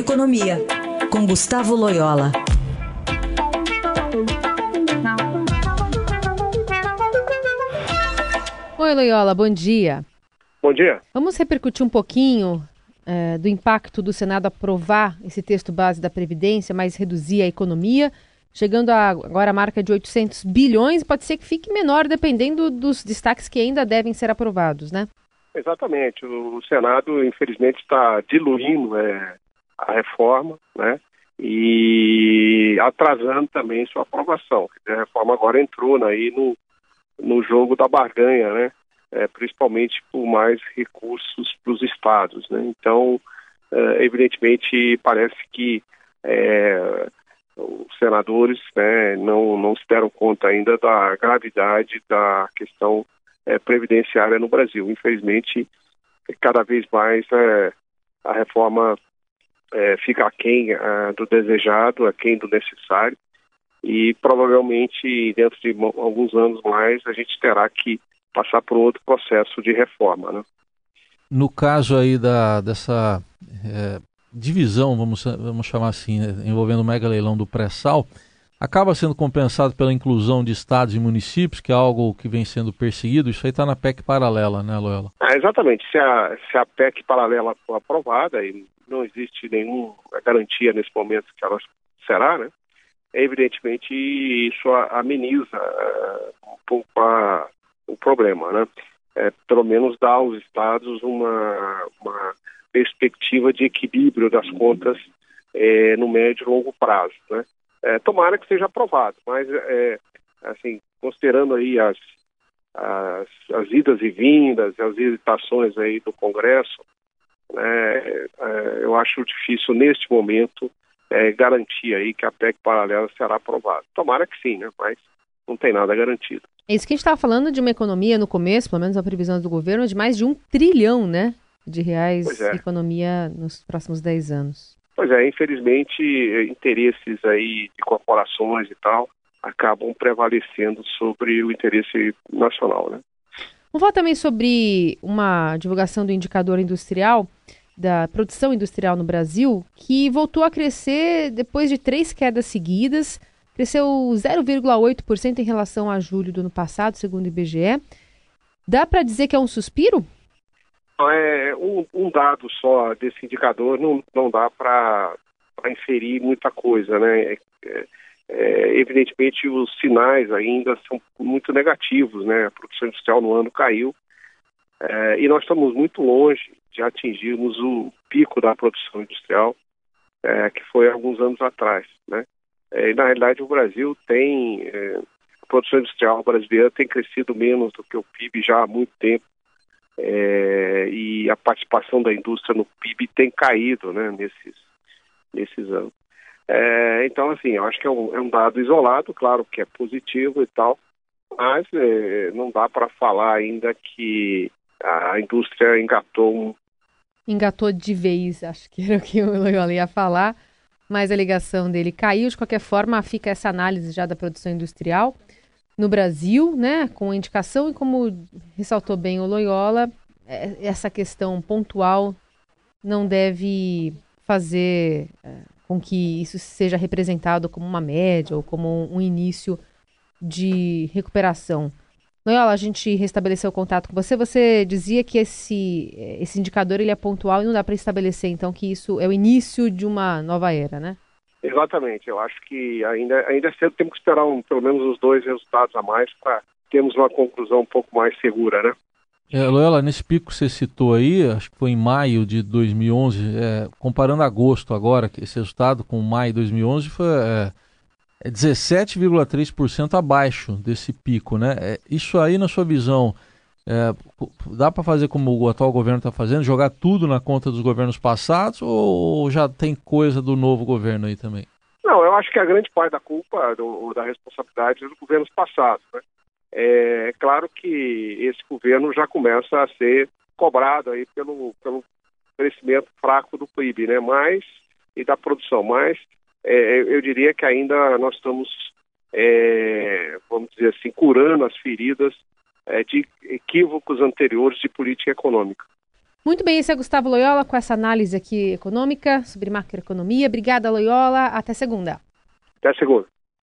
Economia, com Gustavo Loyola. Oi, Loyola, bom dia. Bom dia. Vamos repercutir um pouquinho é, do impacto do Senado aprovar esse texto base da Previdência, mas reduzir a economia, chegando a, agora a marca de 800 bilhões, pode ser que fique menor dependendo dos destaques que ainda devem ser aprovados, né? Exatamente. O Senado, infelizmente, está diluindo é, a reforma, né? E atrasando também sua aprovação. A reforma agora entrou aí no, no jogo da barganha, né? É, principalmente por mais recursos para os estados, né? Então, é, evidentemente, parece que é, os senadores né, não, não se deram conta ainda da gravidade da questão é, previdenciária no Brasil. Infelizmente, cada vez mais é, a reforma é, fica aquém é, do desejado, aquém do necessário, e provavelmente dentro de alguns anos mais a gente terá que passar por outro processo de reforma. Né? No caso aí da, dessa é, divisão, vamos, vamos chamar assim, né, envolvendo o mega leilão do pré-sal, acaba sendo compensado pela inclusão de estados e municípios, que é algo que vem sendo perseguido. Isso aí está na PEC paralela, né, Loyola? Ah, exatamente. Se a, se a PEC paralela for aprovada, e não existe nenhuma garantia nesse momento que ela será, né? Evidentemente, isso ameniza uh, um pouco a, o problema, né? É, pelo menos dá aos estados uma, uma perspectiva de equilíbrio das contas é, no médio e longo prazo, né? É, tomara que seja aprovado, mas é, assim, considerando aí as, as, as, idas e vindas, as hesitações aí do Congresso, né, é, eu acho difícil neste momento é, garantir aí que a PEC paralela será aprovada. Tomara que sim, né, mas não tem nada garantido. É isso que a gente estava falando de uma economia no começo, pelo menos a previsão do governo, de mais de um trilhão né, de reais é. economia nos próximos 10 anos. Pois é, infelizmente, interesses aí de corporações e tal acabam prevalecendo sobre o interesse nacional, né? Vamos falar também sobre uma divulgação do indicador industrial, da produção industrial no Brasil, que voltou a crescer depois de três quedas seguidas, cresceu 0,8% em relação a julho do ano passado, segundo o IBGE. Dá para dizer que é um suspiro? É, um, um, dado só desse indicador não, não dá para inferir muita coisa, né? É, é, é, evidentemente os sinais ainda são muito negativos, né? A produção industrial no ano caiu é, e nós estamos muito longe de atingirmos o pico da produção industrial é, que foi alguns anos atrás, né? E na realidade o Brasil tem a produção industrial brasileira tem crescido menos do que o PIB já há muito tempo é, e a participação da indústria no PIB tem caído né, nesses, nesses anos. É, então, assim, eu acho que é um, é um, dado isolado, claro que é positivo e tal, mas é, não dá para falar ainda que a indústria engatou um... Engatou de vez, acho que era o que o Loyola ia falar, mas a ligação dele caiu. De qualquer forma, fica essa análise já da produção industrial no Brasil, né, com indicação e como ressaltou bem o Loyola, é, essa questão pontual não deve fazer é, com que isso seja representado como uma média ou como um início de recuperação. Loyola, a gente restabeleceu o contato com você. Você dizia que esse, esse indicador ele é pontual e não dá para estabelecer, então, que isso é o início de uma nova era, né? Exatamente, eu acho que ainda, ainda é cedo, temos que esperar um, pelo menos os dois resultados a mais para termos uma conclusão um pouco mais segura, né? É, Loyola, nesse pico que você citou aí, acho que foi em maio de 2011, é, comparando agosto agora, que esse resultado com maio de 2011 foi é, é 17,3% abaixo desse pico, né? É, isso aí, na sua visão, é, dá para fazer como o atual governo está fazendo, jogar tudo na conta dos governos passados ou já tem coisa do novo governo aí também? Não, eu acho que a grande parte da culpa, do, da responsabilidade é dos governos passados. Né? É claro que esse governo já começa a ser cobrado aí pelo, pelo crescimento fraco do PIB, né? Mas e da produção, mas é, eu diria que ainda nós estamos, é, vamos dizer assim, curando as feridas é, de equívocos anteriores de política econômica. Muito bem, esse é Gustavo Loyola com essa análise aqui econômica sobre macroeconomia. Obrigada, Loyola. Até segunda. Até segunda.